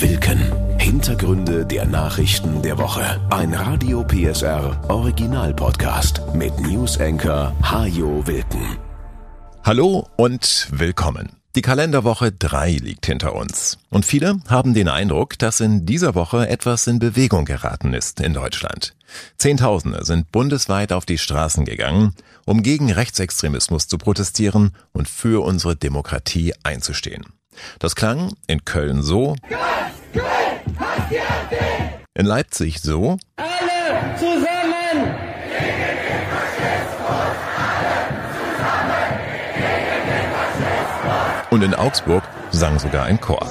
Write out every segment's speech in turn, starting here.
Wilken. Hintergründe der Nachrichten der Woche. Ein Radio PSR Original Podcast mit News Anchor Hajo Wilken. Hallo und willkommen. Die Kalenderwoche 3 liegt hinter uns. Und viele haben den Eindruck, dass in dieser Woche etwas in Bewegung geraten ist in Deutschland. Zehntausende sind bundesweit auf die Straßen gegangen, um gegen Rechtsextremismus zu protestieren und für unsere Demokratie einzustehen. Das klang in Köln so, in Leipzig so, Alle zusammen! und in Augsburg sang sogar ein Chor.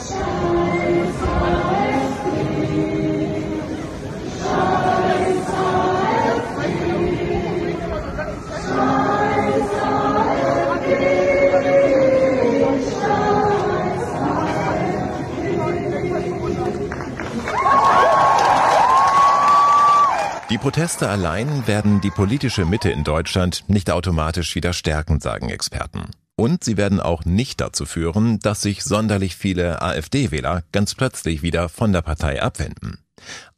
Die Proteste allein werden die politische Mitte in Deutschland nicht automatisch wieder stärken, sagen Experten. Und sie werden auch nicht dazu führen, dass sich sonderlich viele AfD-Wähler ganz plötzlich wieder von der Partei abwenden.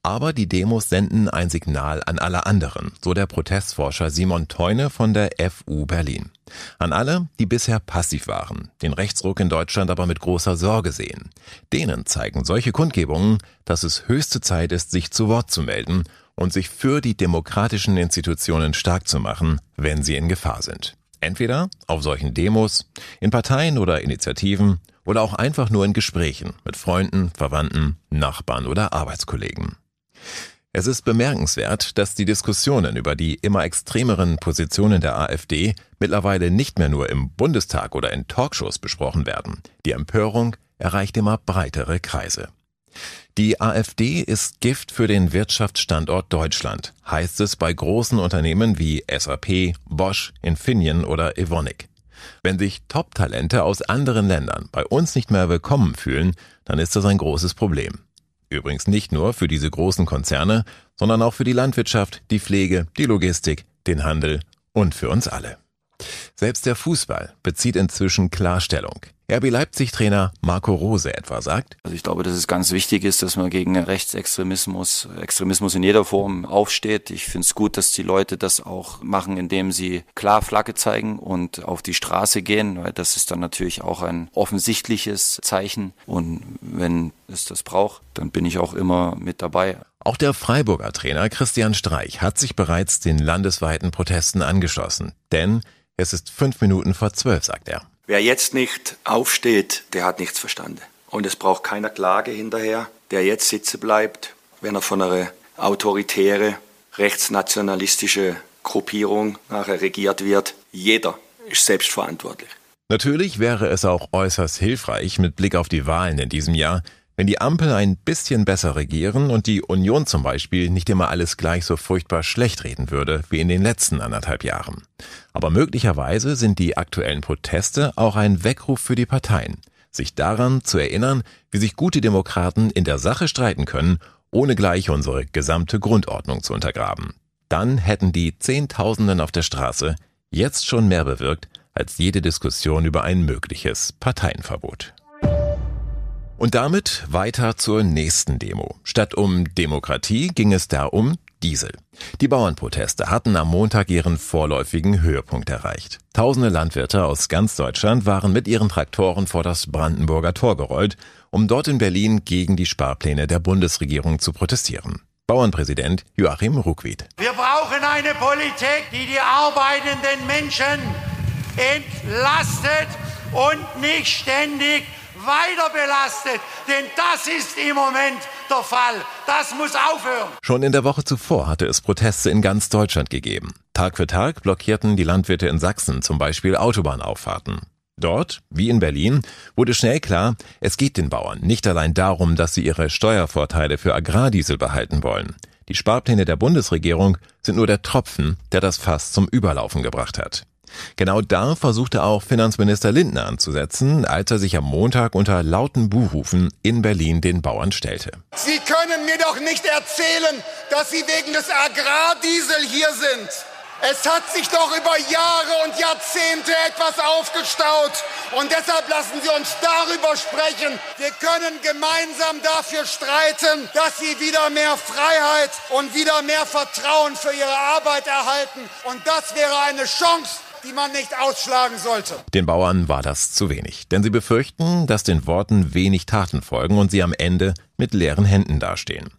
Aber die Demos senden ein Signal an alle anderen, so der Protestforscher Simon Teune von der FU Berlin. An alle, die bisher passiv waren, den Rechtsruck in Deutschland aber mit großer Sorge sehen. Denen zeigen solche Kundgebungen, dass es höchste Zeit ist, sich zu Wort zu melden und sich für die demokratischen Institutionen stark zu machen, wenn sie in Gefahr sind. Entweder auf solchen Demos, in Parteien oder Initiativen oder auch einfach nur in Gesprächen mit Freunden, Verwandten, Nachbarn oder Arbeitskollegen. Es ist bemerkenswert, dass die Diskussionen über die immer extremeren Positionen der AfD mittlerweile nicht mehr nur im Bundestag oder in Talkshows besprochen werden. Die Empörung erreicht immer breitere Kreise. Die AfD ist Gift für den Wirtschaftsstandort Deutschland, heißt es bei großen Unternehmen wie SAP, Bosch, Infineon oder Evonik. Wenn sich Top-Talente aus anderen Ländern bei uns nicht mehr willkommen fühlen, dann ist das ein großes Problem. Übrigens nicht nur für diese großen Konzerne, sondern auch für die Landwirtschaft, die Pflege, die Logistik, den Handel und für uns alle. Selbst der Fußball bezieht inzwischen Klarstellung. RB Leipzig-Trainer Marco Rose etwa sagt, Also ich glaube, dass es ganz wichtig ist, dass man gegen Rechtsextremismus, Extremismus in jeder Form aufsteht. Ich finde es gut, dass die Leute das auch machen, indem sie klar Flagge zeigen und auf die Straße gehen, weil das ist dann natürlich auch ein offensichtliches Zeichen. Und wenn es das braucht, dann bin ich auch immer mit dabei. Auch der Freiburger Trainer Christian Streich hat sich bereits den landesweiten Protesten angeschlossen. Denn es ist fünf Minuten vor zwölf, sagt er. Wer jetzt nicht aufsteht, der hat nichts verstanden. Und es braucht keiner Klage hinterher. Der jetzt sitzen bleibt, wenn er von einer autoritäre, rechtsnationalistische Gruppierung nachher regiert wird, jeder ist selbstverantwortlich. Natürlich wäre es auch äußerst hilfreich mit Blick auf die Wahlen in diesem Jahr, wenn die Ampel ein bisschen besser regieren und die Union zum Beispiel nicht immer alles gleich so furchtbar schlecht reden würde wie in den letzten anderthalb Jahren. Aber möglicherweise sind die aktuellen Proteste auch ein Weckruf für die Parteien, sich daran zu erinnern, wie sich gute Demokraten in der Sache streiten können, ohne gleich unsere gesamte Grundordnung zu untergraben. Dann hätten die Zehntausenden auf der Straße jetzt schon mehr bewirkt als jede Diskussion über ein mögliches Parteienverbot. Und damit weiter zur nächsten Demo. Statt um Demokratie ging es da um Diesel. Die Bauernproteste hatten am Montag ihren vorläufigen Höhepunkt erreicht. Tausende Landwirte aus ganz Deutschland waren mit ihren Traktoren vor das Brandenburger Tor gerollt, um dort in Berlin gegen die Sparpläne der Bundesregierung zu protestieren. Bauernpräsident Joachim Ruckwied. Wir brauchen eine Politik, die die arbeitenden Menschen entlastet und nicht ständig weiter belastet. Denn das ist im Moment der Fall. Das muss aufhören. Schon in der Woche zuvor hatte es Proteste in ganz Deutschland gegeben. Tag für Tag blockierten die Landwirte in Sachsen zum Beispiel Autobahnauffahrten. Dort, wie in Berlin, wurde schnell klar, es geht den Bauern nicht allein darum, dass sie ihre Steuervorteile für Agrardiesel behalten wollen. Die Sparpläne der Bundesregierung sind nur der Tropfen, der das Fass zum Überlaufen gebracht hat. Genau da versuchte auch Finanzminister Lindner anzusetzen, als er sich am Montag unter lauten Buhrufen in Berlin den Bauern stellte. Sie können mir doch nicht erzählen, dass Sie wegen des Agrardiesel hier sind. Es hat sich doch über Jahre und Jahrzehnte etwas aufgestaut. Und deshalb lassen Sie uns darüber sprechen. Wir können gemeinsam dafür streiten, dass Sie wieder mehr Freiheit und wieder mehr Vertrauen für Ihre Arbeit erhalten. Und das wäre eine Chance, die man nicht ausschlagen sollte. Den Bauern war das zu wenig, denn sie befürchten, dass den Worten wenig Taten folgen und sie am Ende mit leeren Händen dastehen.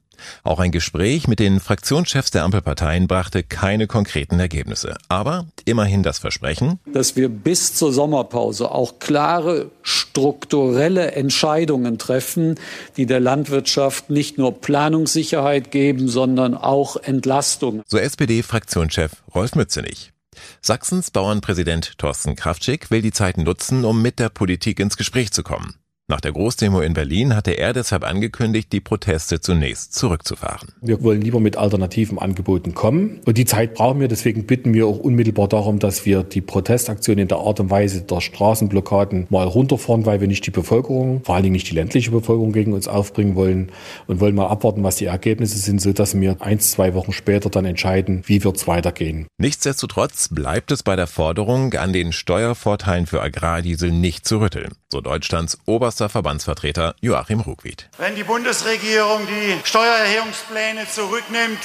Auch ein Gespräch mit den Fraktionschefs der Ampelparteien brachte keine konkreten Ergebnisse. Aber immerhin das Versprechen, dass wir bis zur Sommerpause auch klare strukturelle Entscheidungen treffen, die der Landwirtschaft nicht nur Planungssicherheit geben, sondern auch Entlastung. So SPD-Fraktionschef Rolf Mützenich. Sachsens Bauernpräsident Thorsten Kraftschick will die Zeit nutzen, um mit der Politik ins Gespräch zu kommen. Nach der Großdemo in Berlin hatte er deshalb angekündigt, die Proteste zunächst zurückzufahren. Wir wollen lieber mit alternativen Angeboten kommen. Und die Zeit brauchen wir. Deswegen bitten wir auch unmittelbar darum, dass wir die Protestaktion in der Art und Weise der Straßenblockaden mal runterfahren, weil wir nicht die Bevölkerung, vor allen Dingen nicht die ländliche Bevölkerung gegen uns aufbringen wollen und wollen mal abwarten, was die Ergebnisse sind, sodass wir eins, zwei Wochen später dann entscheiden, wie wird es weitergehen. Nichtsdestotrotz bleibt es bei der Forderung, an den Steuervorteilen für Agrardiesel nicht zu rütteln, so Deutschlands oberster erster Verbandsvertreter Joachim Ruckwied. Wenn die Bundesregierung die Steuererhebungspläne zurücknimmt,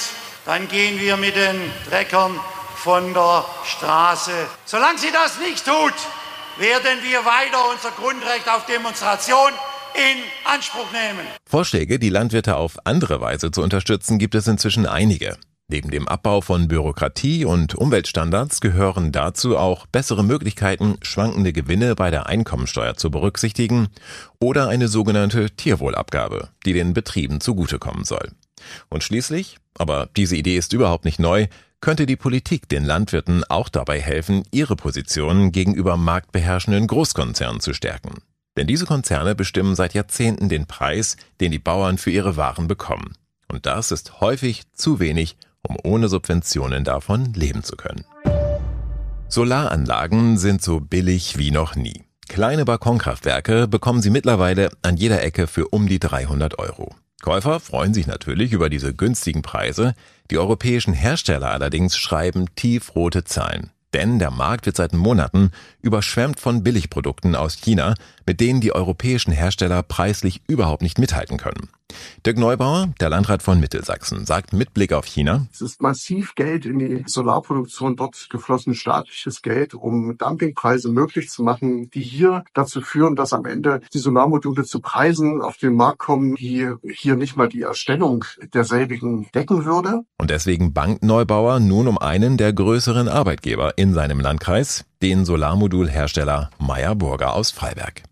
dann gehen wir mit den Treckern von der Straße. Solange sie das nicht tut, werden wir weiter unser Grundrecht auf Demonstration in Anspruch nehmen. Vorschläge, die Landwirte auf andere Weise zu unterstützen, gibt es inzwischen einige. Neben dem Abbau von Bürokratie und Umweltstandards gehören dazu auch bessere Möglichkeiten, schwankende Gewinne bei der Einkommensteuer zu berücksichtigen oder eine sogenannte Tierwohlabgabe, die den Betrieben zugutekommen soll. Und schließlich, aber diese Idee ist überhaupt nicht neu, könnte die Politik den Landwirten auch dabei helfen, ihre Positionen gegenüber marktbeherrschenden Großkonzernen zu stärken. Denn diese Konzerne bestimmen seit Jahrzehnten den Preis, den die Bauern für ihre Waren bekommen. Und das ist häufig zu wenig um ohne Subventionen davon leben zu können. Solaranlagen sind so billig wie noch nie. Kleine Balkonkraftwerke bekommen Sie mittlerweile an jeder Ecke für um die 300 Euro. Käufer freuen sich natürlich über diese günstigen Preise, die europäischen Hersteller allerdings schreiben tiefrote Zahlen. Denn der Markt wird seit Monaten überschwemmt von Billigprodukten aus China, mit denen die europäischen Hersteller preislich überhaupt nicht mithalten können. Dirk Neubauer, der Landrat von Mittelsachsen, sagt mit Blick auf China. Es ist massiv Geld in die Solarproduktion dort geflossen, staatliches Geld, um Dumpingpreise möglich zu machen, die hier dazu führen, dass am Ende die Solarmodule zu Preisen auf den Markt kommen, die hier nicht mal die Erstellung derselbigen decken würde. Und deswegen bangt Neubauer nun um einen der größeren Arbeitgeber in seinem Landkreis, den Solarmodulhersteller Meyer Burger aus Freiberg.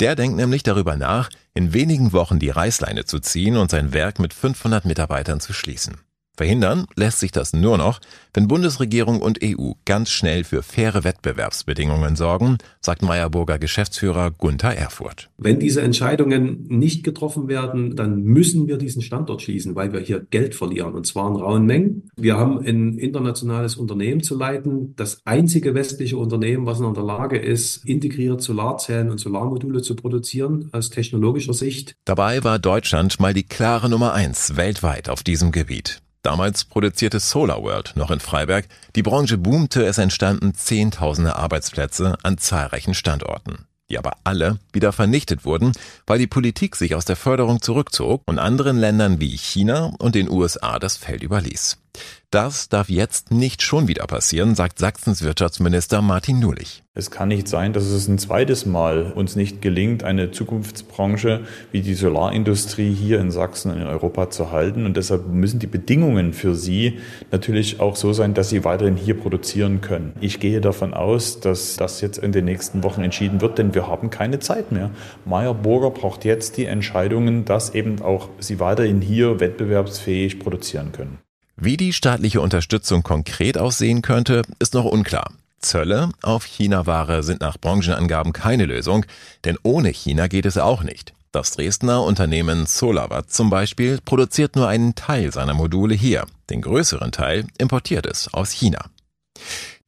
Der denkt nämlich darüber nach, in wenigen Wochen die Reißleine zu ziehen und sein Werk mit 500 Mitarbeitern zu schließen. Verhindern lässt sich das nur noch, wenn Bundesregierung und EU ganz schnell für faire Wettbewerbsbedingungen sorgen, sagt Meyerburger Geschäftsführer Gunther Erfurt. Wenn diese Entscheidungen nicht getroffen werden, dann müssen wir diesen Standort schließen, weil wir hier Geld verlieren und zwar in rauen Mengen. Wir haben ein internationales Unternehmen zu leiten, das einzige westliche Unternehmen, was in der Lage ist, integriert Solarzellen und Solarmodule zu produzieren aus technologischer Sicht. Dabei war Deutschland mal die klare Nummer eins weltweit auf diesem Gebiet. Damals produzierte SolarWorld noch in Freiberg. Die Branche boomte, es entstanden Zehntausende Arbeitsplätze an zahlreichen Standorten, die aber alle wieder vernichtet wurden, weil die Politik sich aus der Förderung zurückzog und anderen Ländern wie China und den USA das Feld überließ. Das darf jetzt nicht schon wieder passieren, sagt Sachsens Wirtschaftsminister Martin Nulich. Es kann nicht sein, dass es ein zweites Mal uns nicht gelingt, eine Zukunftsbranche wie die Solarindustrie hier in Sachsen und in Europa zu halten. Und deshalb müssen die Bedingungen für sie natürlich auch so sein, dass sie weiterhin hier produzieren können. Ich gehe davon aus, dass das jetzt in den nächsten Wochen entschieden wird, denn wir haben keine Zeit mehr. Meyer Burger braucht jetzt die Entscheidungen, dass eben auch sie weiterhin hier wettbewerbsfähig produzieren können. Wie die staatliche Unterstützung konkret aussehen könnte, ist noch unklar. Zölle auf China-Ware sind nach Branchenangaben keine Lösung, denn ohne China geht es auch nicht. Das Dresdner Unternehmen Solawatt zum Beispiel produziert nur einen Teil seiner Module hier. Den größeren Teil importiert es aus China.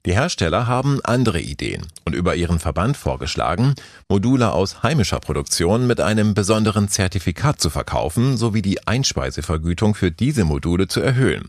Die Hersteller haben andere Ideen und über ihren Verband vorgeschlagen, Module aus heimischer Produktion mit einem besonderen Zertifikat zu verkaufen sowie die Einspeisevergütung für diese Module zu erhöhen.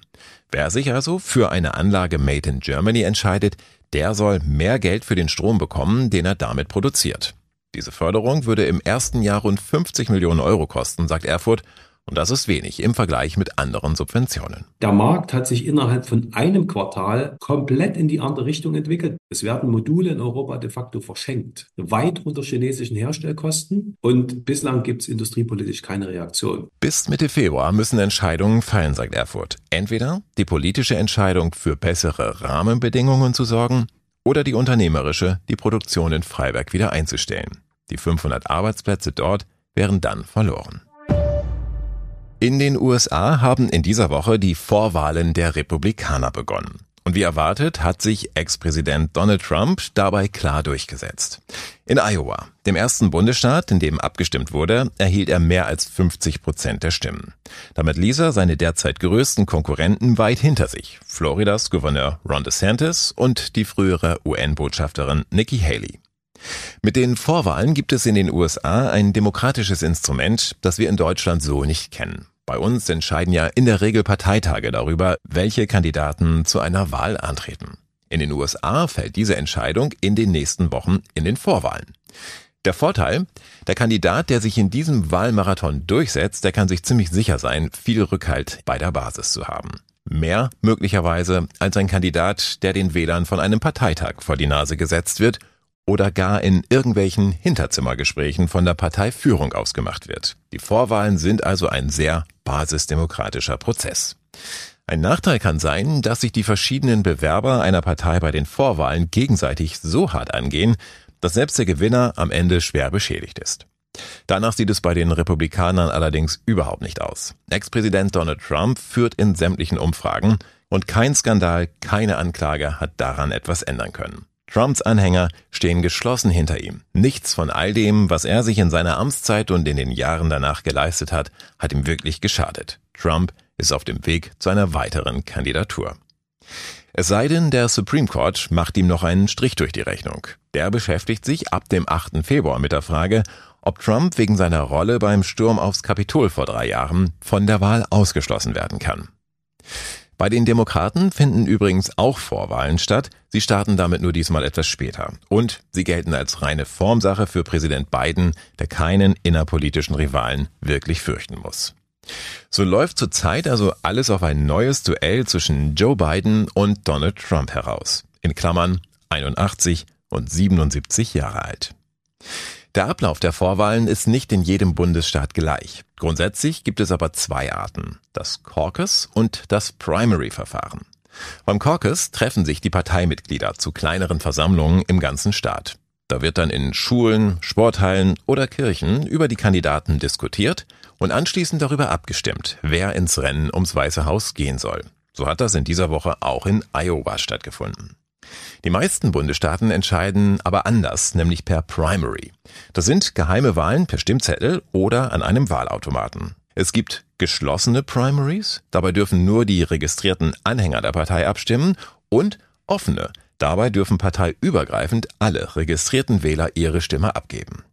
Wer sich also für eine Anlage Made in Germany entscheidet, der soll mehr Geld für den Strom bekommen, den er damit produziert. Diese Förderung würde im ersten Jahr rund 50 Millionen Euro kosten, sagt Erfurt, und das ist wenig im Vergleich mit anderen Subventionen. Der Markt hat sich innerhalb von einem Quartal komplett in die andere Richtung entwickelt. Es werden Module in Europa de facto verschenkt, weit unter chinesischen Herstellkosten. Und bislang gibt es industriepolitisch keine Reaktion. Bis Mitte Februar müssen Entscheidungen fallen, sagt Erfurt. Entweder die politische Entscheidung für bessere Rahmenbedingungen zu sorgen oder die unternehmerische, die Produktion in Freiberg wieder einzustellen. Die 500 Arbeitsplätze dort wären dann verloren. In den USA haben in dieser Woche die Vorwahlen der Republikaner begonnen. Und wie erwartet hat sich Ex-Präsident Donald Trump dabei klar durchgesetzt. In Iowa, dem ersten Bundesstaat, in dem abgestimmt wurde, erhielt er mehr als 50 Prozent der Stimmen. Damit ließ er seine derzeit größten Konkurrenten weit hinter sich. Floridas Gouverneur Ron DeSantis und die frühere UN-Botschafterin Nikki Haley. Mit den Vorwahlen gibt es in den USA ein demokratisches Instrument, das wir in Deutschland so nicht kennen. Bei uns entscheiden ja in der Regel Parteitage darüber, welche Kandidaten zu einer Wahl antreten. In den USA fällt diese Entscheidung in den nächsten Wochen in den Vorwahlen. Der Vorteil, der Kandidat, der sich in diesem Wahlmarathon durchsetzt, der kann sich ziemlich sicher sein, viel Rückhalt bei der Basis zu haben. Mehr möglicherweise als ein Kandidat, der den Wählern von einem Parteitag vor die Nase gesetzt wird oder gar in irgendwelchen Hinterzimmergesprächen von der Parteiführung ausgemacht wird. Die Vorwahlen sind also ein sehr basisdemokratischer Prozess. Ein Nachteil kann sein, dass sich die verschiedenen Bewerber einer Partei bei den Vorwahlen gegenseitig so hart angehen, dass selbst der Gewinner am Ende schwer beschädigt ist. Danach sieht es bei den Republikanern allerdings überhaupt nicht aus. Ex-Präsident Donald Trump führt in sämtlichen Umfragen und kein Skandal, keine Anklage hat daran etwas ändern können. Trumps Anhänger stehen geschlossen hinter ihm. Nichts von all dem, was er sich in seiner Amtszeit und in den Jahren danach geleistet hat, hat ihm wirklich geschadet. Trump ist auf dem Weg zu einer weiteren Kandidatur. Es sei denn, der Supreme Court macht ihm noch einen Strich durch die Rechnung. Der beschäftigt sich ab dem 8. Februar mit der Frage, ob Trump wegen seiner Rolle beim Sturm aufs Kapitol vor drei Jahren von der Wahl ausgeschlossen werden kann. Bei den Demokraten finden übrigens auch Vorwahlen statt. Sie starten damit nur diesmal etwas später. Und sie gelten als reine Formsache für Präsident Biden, der keinen innerpolitischen Rivalen wirklich fürchten muss. So läuft zurzeit also alles auf ein neues Duell zwischen Joe Biden und Donald Trump heraus. In Klammern 81 und 77 Jahre alt. Der Ablauf der Vorwahlen ist nicht in jedem Bundesstaat gleich. Grundsätzlich gibt es aber zwei Arten, das Caucus und das Primary-Verfahren. Beim Caucus treffen sich die Parteimitglieder zu kleineren Versammlungen im ganzen Staat. Da wird dann in Schulen, Sporthallen oder Kirchen über die Kandidaten diskutiert und anschließend darüber abgestimmt, wer ins Rennen ums Weiße Haus gehen soll. So hat das in dieser Woche auch in Iowa stattgefunden. Die meisten Bundesstaaten entscheiden aber anders, nämlich per Primary. Das sind geheime Wahlen per Stimmzettel oder an einem Wahlautomaten. Es gibt geschlossene Primaries, dabei dürfen nur die registrierten Anhänger der Partei abstimmen und offene, dabei dürfen parteiübergreifend alle registrierten Wähler ihre Stimme abgeben.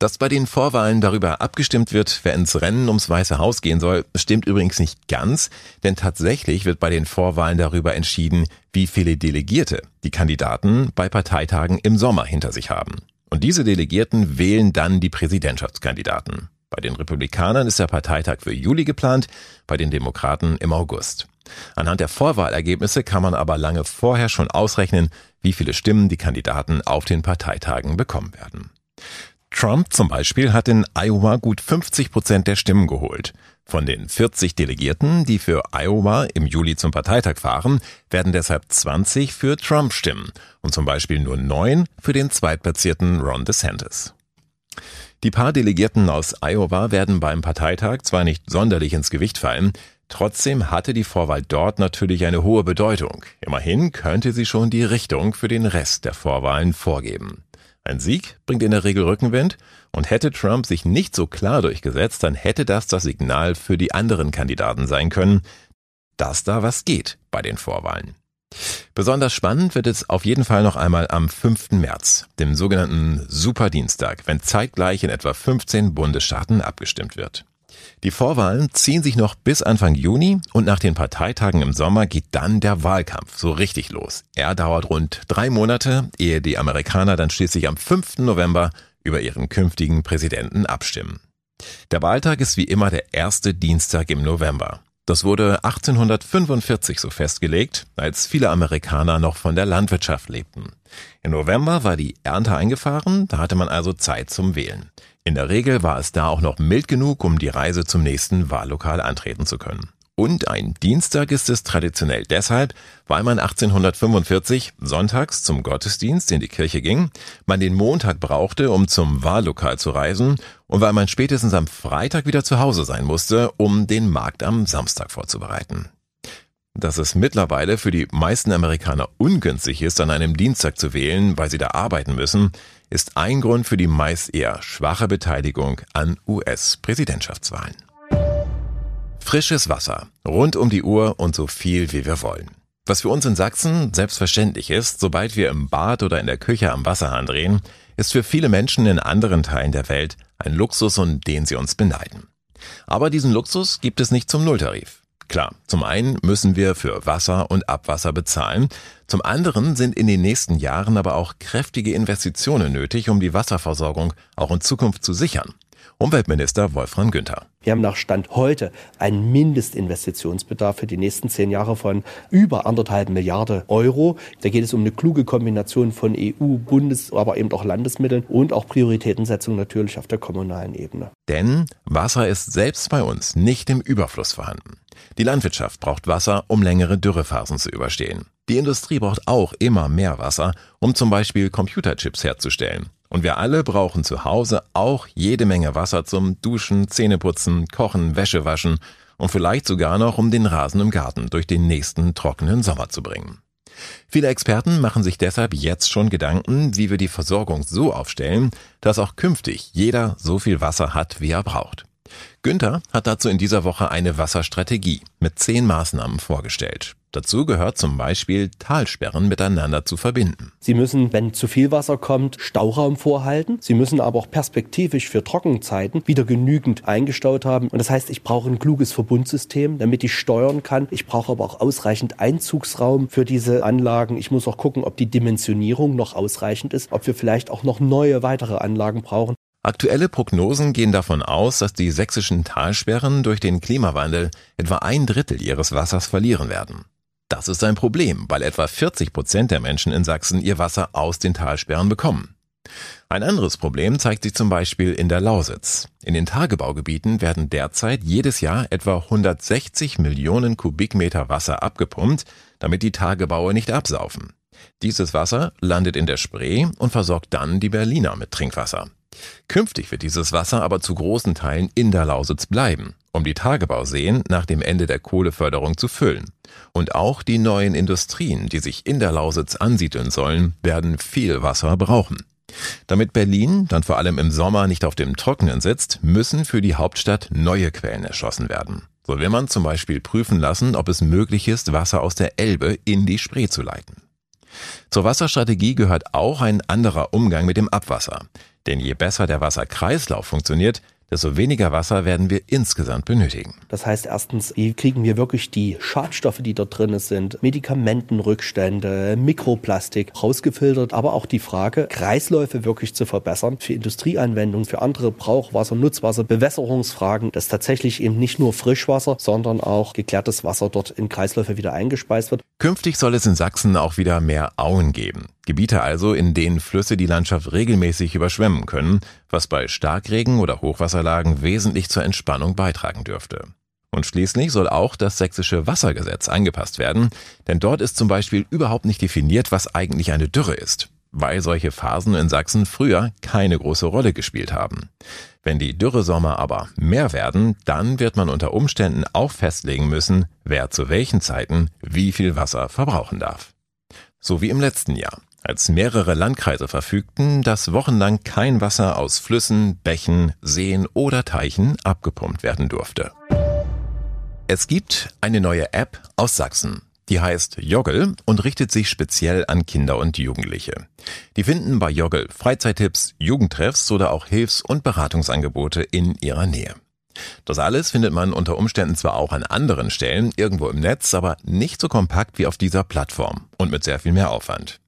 Dass bei den Vorwahlen darüber abgestimmt wird, wer ins Rennen ums Weiße Haus gehen soll, stimmt übrigens nicht ganz, denn tatsächlich wird bei den Vorwahlen darüber entschieden, wie viele Delegierte die Kandidaten bei Parteitagen im Sommer hinter sich haben. Und diese Delegierten wählen dann die Präsidentschaftskandidaten. Bei den Republikanern ist der Parteitag für Juli geplant, bei den Demokraten im August. Anhand der Vorwahlergebnisse kann man aber lange vorher schon ausrechnen, wie viele Stimmen die Kandidaten auf den Parteitagen bekommen werden. Trump zum Beispiel hat in Iowa gut 50 Prozent der Stimmen geholt. Von den 40 Delegierten, die für Iowa im Juli zum Parteitag fahren, werden deshalb 20 für Trump stimmen und zum Beispiel nur 9 für den zweitplatzierten Ron DeSantis. Die paar Delegierten aus Iowa werden beim Parteitag zwar nicht sonderlich ins Gewicht fallen, trotzdem hatte die Vorwahl dort natürlich eine hohe Bedeutung. Immerhin könnte sie schon die Richtung für den Rest der Vorwahlen vorgeben. Ein Sieg bringt in der Regel Rückenwind und hätte Trump sich nicht so klar durchgesetzt, dann hätte das das Signal für die anderen Kandidaten sein können, dass da was geht bei den Vorwahlen. Besonders spannend wird es auf jeden Fall noch einmal am 5. März, dem sogenannten Superdienstag, wenn zeitgleich in etwa 15 Bundesstaaten abgestimmt wird. Die Vorwahlen ziehen sich noch bis Anfang Juni und nach den Parteitagen im Sommer geht dann der Wahlkampf so richtig los. Er dauert rund drei Monate, ehe die Amerikaner dann schließlich am 5. November über ihren künftigen Präsidenten abstimmen. Der Wahltag ist wie immer der erste Dienstag im November. Das wurde 1845 so festgelegt, als viele Amerikaner noch von der Landwirtschaft lebten. Im November war die Ernte eingefahren, da hatte man also Zeit zum Wählen. In der Regel war es da auch noch mild genug, um die Reise zum nächsten Wahllokal antreten zu können. Und ein Dienstag ist es traditionell deshalb, weil man 1845 sonntags zum Gottesdienst in die Kirche ging, man den Montag brauchte, um zum Wahllokal zu reisen und weil man spätestens am Freitag wieder zu Hause sein musste, um den Markt am Samstag vorzubereiten. Dass es mittlerweile für die meisten Amerikaner ungünstig ist, an einem Dienstag zu wählen, weil sie da arbeiten müssen, ist ein Grund für die meist eher schwache Beteiligung an US-Präsidentschaftswahlen. Frisches Wasser, rund um die Uhr und so viel wie wir wollen. Was für uns in Sachsen selbstverständlich ist, sobald wir im Bad oder in der Küche am Wasserhahn drehen, ist für viele Menschen in anderen Teilen der Welt ein Luxus, um den sie uns beneiden. Aber diesen Luxus gibt es nicht zum Nulltarif. Klar, zum einen müssen wir für Wasser und Abwasser bezahlen, zum anderen sind in den nächsten Jahren aber auch kräftige Investitionen nötig, um die Wasserversorgung auch in Zukunft zu sichern. Umweltminister Wolfram Günther. Wir haben nach Stand heute einen Mindestinvestitionsbedarf für die nächsten zehn Jahre von über anderthalb Milliarden Euro. Da geht es um eine kluge Kombination von EU, Bundes-, aber eben auch Landesmitteln und auch Prioritätensetzung natürlich auf der kommunalen Ebene. Denn Wasser ist selbst bei uns nicht im Überfluss vorhanden. Die Landwirtschaft braucht Wasser, um längere Dürrephasen zu überstehen. Die Industrie braucht auch immer mehr Wasser, um zum Beispiel Computerchips herzustellen. Und wir alle brauchen zu Hause auch jede Menge Wasser zum Duschen, Zähneputzen, Kochen, Wäsche waschen und vielleicht sogar noch, um den Rasen im Garten durch den nächsten trockenen Sommer zu bringen. Viele Experten machen sich deshalb jetzt schon Gedanken, wie wir die Versorgung so aufstellen, dass auch künftig jeder so viel Wasser hat, wie er braucht. Günther hat dazu in dieser Woche eine Wasserstrategie mit zehn Maßnahmen vorgestellt. Dazu gehört zum Beispiel Talsperren miteinander zu verbinden. Sie müssen, wenn zu viel Wasser kommt, Stauraum vorhalten. Sie müssen aber auch perspektivisch für Trockenzeiten wieder genügend eingestaut haben. Und das heißt, ich brauche ein kluges Verbundsystem, damit ich steuern kann. Ich brauche aber auch ausreichend Einzugsraum für diese Anlagen. Ich muss auch gucken, ob die Dimensionierung noch ausreichend ist, ob wir vielleicht auch noch neue weitere Anlagen brauchen. Aktuelle Prognosen gehen davon aus, dass die sächsischen Talsperren durch den Klimawandel etwa ein Drittel ihres Wassers verlieren werden. Das ist ein Problem, weil etwa 40 Prozent der Menschen in Sachsen ihr Wasser aus den Talsperren bekommen. Ein anderes Problem zeigt sich zum Beispiel in der Lausitz. In den Tagebaugebieten werden derzeit jedes Jahr etwa 160 Millionen Kubikmeter Wasser abgepumpt, damit die Tagebaue nicht absaufen. Dieses Wasser landet in der Spree und versorgt dann die Berliner mit Trinkwasser. Künftig wird dieses Wasser aber zu großen Teilen in der Lausitz bleiben, um die Tagebauseen nach dem Ende der Kohleförderung zu füllen. Und auch die neuen Industrien, die sich in der Lausitz ansiedeln sollen, werden viel Wasser brauchen. Damit Berlin dann vor allem im Sommer nicht auf dem Trockenen sitzt, müssen für die Hauptstadt neue Quellen erschlossen werden. So will man zum Beispiel prüfen lassen, ob es möglich ist, Wasser aus der Elbe in die Spree zu leiten. Zur Wasserstrategie gehört auch ein anderer Umgang mit dem Abwasser. Denn je besser der Wasserkreislauf funktioniert, desto weniger Wasser werden wir insgesamt benötigen. Das heißt erstens, wie kriegen wir wirklich die Schadstoffe, die dort drin sind, Medikamentenrückstände, Mikroplastik rausgefiltert, aber auch die Frage, Kreisläufe wirklich zu verbessern für Industrieanwendungen, für andere Brauchwasser, Nutzwasser, Bewässerungsfragen, dass tatsächlich eben nicht nur Frischwasser, sondern auch geklärtes Wasser dort in Kreisläufe wieder eingespeist wird. Künftig soll es in Sachsen auch wieder mehr Auen geben. Gebiete also, in denen Flüsse die Landschaft regelmäßig überschwemmen können, was bei Starkregen oder Hochwasserlagen wesentlich zur Entspannung beitragen dürfte. Und schließlich soll auch das sächsische Wassergesetz angepasst werden, denn dort ist zum Beispiel überhaupt nicht definiert, was eigentlich eine Dürre ist, weil solche Phasen in Sachsen früher keine große Rolle gespielt haben. Wenn die Dürresommer aber mehr werden, dann wird man unter Umständen auch festlegen müssen, wer zu welchen Zeiten wie viel Wasser verbrauchen darf. So wie im letzten Jahr als mehrere Landkreise verfügten, dass wochenlang kein Wasser aus Flüssen, Bächen, Seen oder Teichen abgepumpt werden durfte. Es gibt eine neue App aus Sachsen. Die heißt Joggle und richtet sich speziell an Kinder und Jugendliche. Die finden bei Joggle Freizeittipps, Jugendtreffs oder auch Hilfs- und Beratungsangebote in ihrer Nähe. Das alles findet man unter Umständen zwar auch an anderen Stellen irgendwo im Netz, aber nicht so kompakt wie auf dieser Plattform und mit sehr viel mehr Aufwand.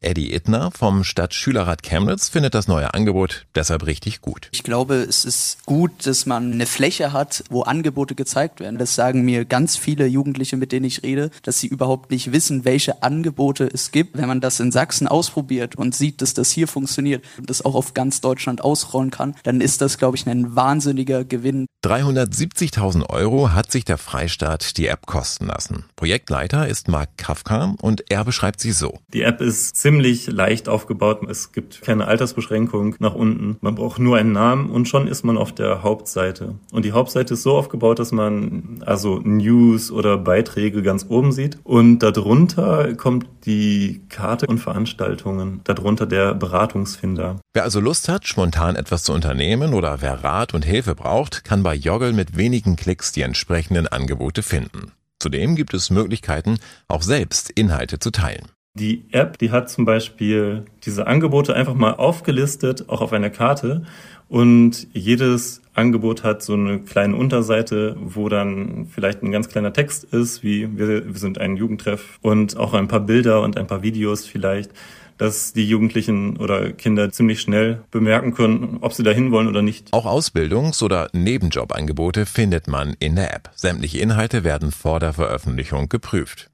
Eddie Ittner vom Stadtschülerrat Chemnitz findet das neue Angebot deshalb richtig gut. Ich glaube, es ist gut, dass man eine Fläche hat, wo Angebote gezeigt werden. Das sagen mir ganz viele Jugendliche, mit denen ich rede, dass sie überhaupt nicht wissen, welche Angebote es gibt. Wenn man das in Sachsen ausprobiert und sieht, dass das hier funktioniert und das auch auf ganz Deutschland ausrollen kann, dann ist das, glaube ich, ein wahnsinniger Gewinn. 370.000 Euro hat sich der Freistaat die App kosten lassen. Projektleiter ist Mark Kafka und er beschreibt sie so. Die App ist ziemlich leicht aufgebaut. Es gibt keine Altersbeschränkung nach unten. Man braucht nur einen Namen und schon ist man auf der Hauptseite. Und die Hauptseite ist so aufgebaut, dass man also News oder Beiträge ganz oben sieht. Und darunter kommt die Karte und Veranstaltungen. Darunter der Beratungsfinder. Wer also Lust hat, spontan etwas zu unternehmen oder wer Rat und Hilfe braucht, kann bei Joggle mit wenigen Klicks die entsprechenden Angebote finden. Zudem gibt es Möglichkeiten, auch selbst Inhalte zu teilen. Die App, die hat zum Beispiel diese Angebote einfach mal aufgelistet, auch auf einer Karte. Und jedes Angebot hat so eine kleine Unterseite, wo dann vielleicht ein ganz kleiner Text ist, wie wir, wir sind ein Jugendtreff und auch ein paar Bilder und ein paar Videos vielleicht, dass die Jugendlichen oder Kinder ziemlich schnell bemerken können, ob sie dahin wollen oder nicht. Auch Ausbildungs- oder Nebenjobangebote findet man in der App. Sämtliche Inhalte werden vor der Veröffentlichung geprüft.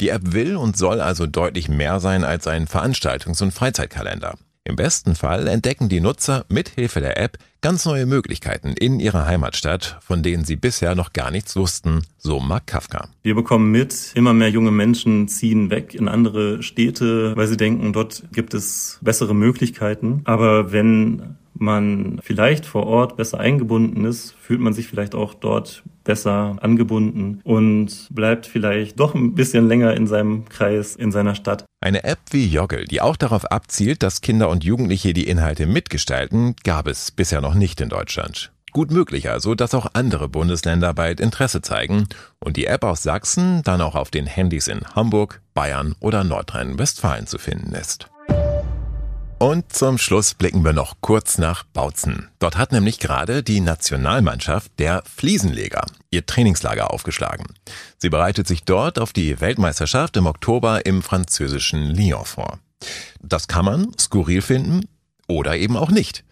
Die App will und soll also deutlich mehr sein als ein Veranstaltungs- und Freizeitkalender. Im besten Fall entdecken die Nutzer mit Hilfe der App ganz neue Möglichkeiten in ihrer Heimatstadt, von denen sie bisher noch gar nichts wussten, so Mark Kafka. Wir bekommen mit, immer mehr junge Menschen ziehen weg in andere Städte, weil sie denken, dort gibt es bessere Möglichkeiten. Aber wenn man vielleicht vor Ort besser eingebunden ist, fühlt man sich vielleicht auch dort besser angebunden und bleibt vielleicht doch ein bisschen länger in seinem Kreis, in seiner Stadt. Eine App wie Joggle, die auch darauf abzielt, dass Kinder und Jugendliche die Inhalte mitgestalten, gab es bisher noch nicht in Deutschland. Gut möglich also, dass auch andere Bundesländer bald Interesse zeigen und die App aus Sachsen dann auch auf den Handys in Hamburg, Bayern oder Nordrhein-Westfalen zu finden ist. Und zum Schluss blicken wir noch kurz nach Bautzen. Dort hat nämlich gerade die Nationalmannschaft der Fliesenleger ihr Trainingslager aufgeschlagen. Sie bereitet sich dort auf die Weltmeisterschaft im Oktober im französischen Lyon vor. Das kann man skurril finden oder eben auch nicht.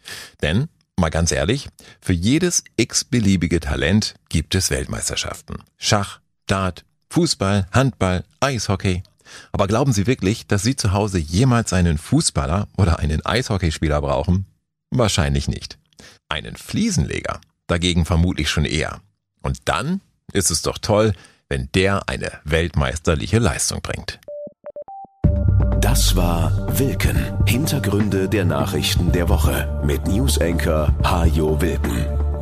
Denn, mal ganz ehrlich, für jedes x-beliebige Talent gibt es Weltmeisterschaften. Schach, Dart, Fußball, Handball, Eishockey, aber glauben Sie wirklich, dass Sie zu Hause jemals einen Fußballer oder einen Eishockeyspieler brauchen? Wahrscheinlich nicht. Einen Fliesenleger dagegen vermutlich schon eher. Und dann ist es doch toll, wenn der eine weltmeisterliche Leistung bringt. Das war Wilken. Hintergründe der Nachrichten der Woche mit Newsenker Hajo Wilken.